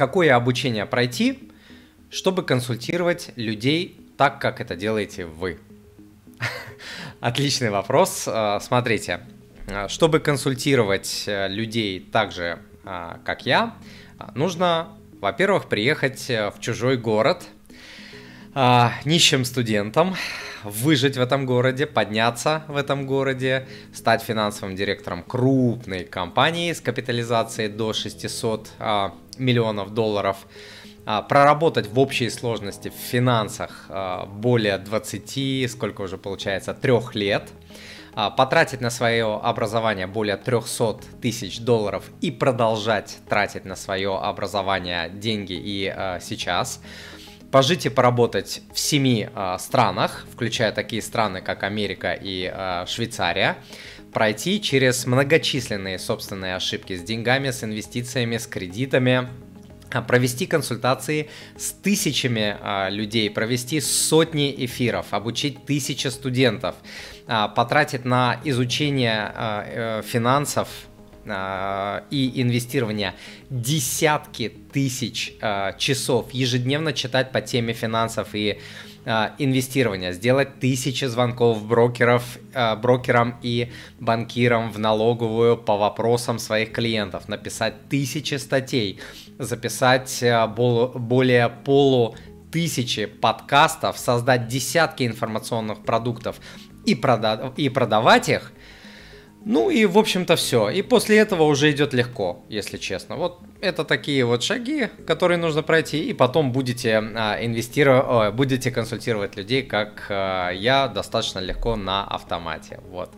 какое обучение пройти, чтобы консультировать людей так, как это делаете вы? Отличный вопрос. А, смотрите, а, чтобы консультировать э, людей так же, а, как я, нужно, во-первых, приехать э, в чужой город нищим студентом, выжить в этом городе, подняться в этом городе, стать финансовым директором крупной компании с капитализацией до 600 миллионов долларов – а, проработать в общей сложности в финансах а, более 20, сколько уже получается, трех лет, а, потратить на свое образование более 300 тысяч долларов и продолжать тратить на свое образование деньги и сейчас, пожить и поработать в семи странах, включая такие страны, как Америка и Швейцария, пройти через многочисленные собственные ошибки с деньгами, с инвестициями, с кредитами, а, провести консультации с тысячами а, людей, провести сотни эфиров, обучить тысячи студентов, а, потратить на изучение э, финансов и инвестирования десятки тысяч часов, ежедневно читать по теме финансов и инвестирования, сделать тысячи звонков брокеров, брокерам и банкирам в налоговую по вопросам своих клиентов, написать тысячи статей, записать более полу тысячи подкастов, создать десятки информационных продуктов и, прода- и продавать их, ну и, в общем-то, все. И после этого уже идет легко, если честно. Вот это такие вот шаги, которые нужно пройти, и потом будете а, инвестировать, будете консультировать людей, как а, я, достаточно легко на автомате. Вот.